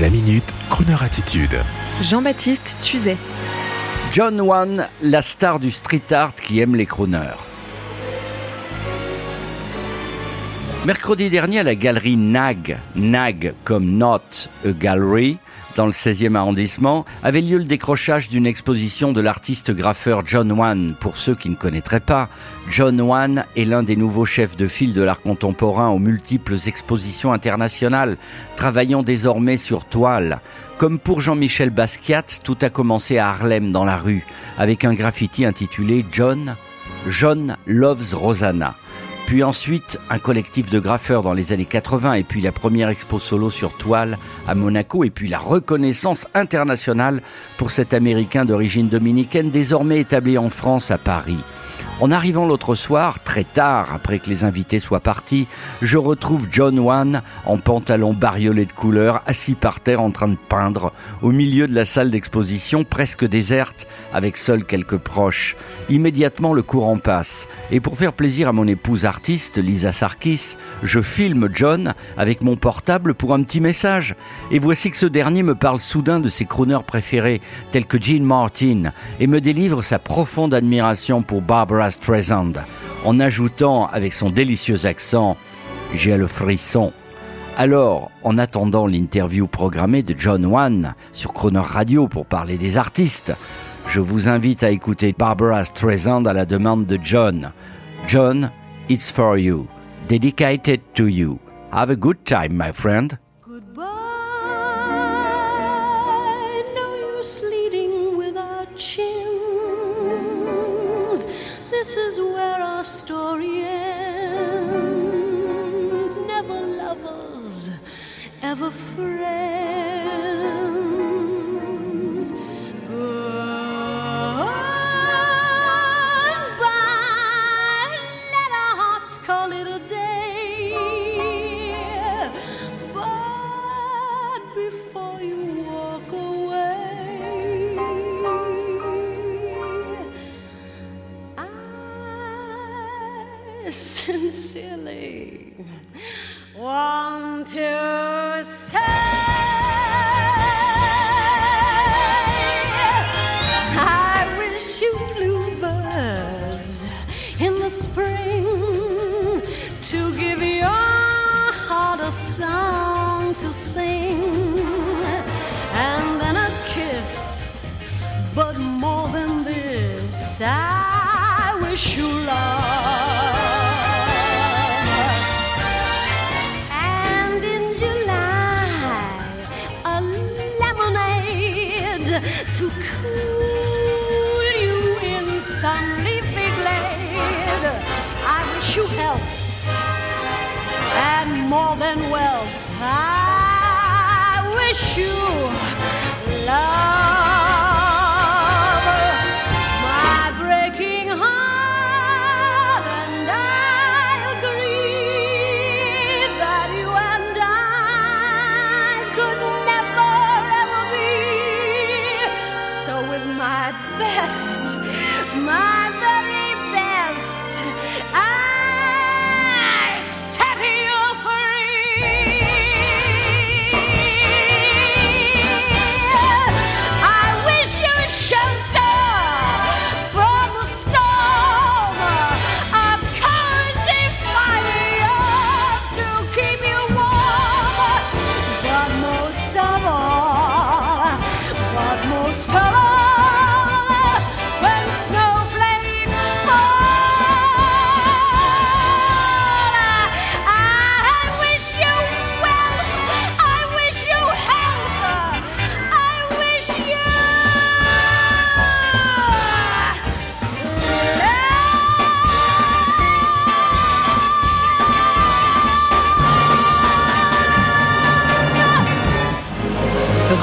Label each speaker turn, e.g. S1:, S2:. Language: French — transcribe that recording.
S1: La minute, Kroneur attitude.
S2: Jean-Baptiste Tuzet.
S3: John Wan, la star du street art qui aime les crooners. Mercredi dernier, à la galerie NAG, NAG comme Not a Gallery, dans le 16e arrondissement, avait lieu le décrochage d'une exposition de l'artiste graffeur John Wan. Pour ceux qui ne connaîtraient pas, John Wan est l'un des nouveaux chefs de file de l'art contemporain aux multiples expositions internationales, travaillant désormais sur toile. Comme pour Jean-Michel Basquiat, tout a commencé à Harlem dans la rue, avec un graffiti intitulé John, John Loves Rosanna puis ensuite un collectif de graffeurs dans les années 80, et puis la première expo solo sur toile à Monaco, et puis la reconnaissance internationale pour cet Américain d'origine dominicaine désormais établi en France à Paris. En arrivant l'autre soir, très tard, après que les invités soient partis, je retrouve John Wan en pantalon bariolé de couleurs, assis par terre en train de peindre, au milieu de la salle d'exposition presque déserte, avec seuls quelques proches. Immédiatement, le courant passe. Et pour faire plaisir à mon épouse artiste, Lisa Sarkis, je filme John avec mon portable pour un petit message. Et voici que ce dernier me parle soudain de ses crooners préférés, tels que Gene Martin, et me délivre sa profonde admiration pour Barbara Streisand, en ajoutant avec son délicieux accent J'ai le frisson. Alors, en attendant l'interview programmée de John Wan sur Croner Radio pour parler des artistes, je vous invite à écouter Barbara Streisand à la demande de John. John, it's for you. Dedicated to you. Have a good time, my friend.
S4: Goodbye. This is where our story ends. Never lovers, ever friends. Goodbye, let our hearts call it a day. Sincerely want to say I wish you bluebirds in the spring to give your heart a song to sing. And then a kiss but more than this I wish you love to cool you in some leafy glade. I wish you health and more than wealth. I wish you love.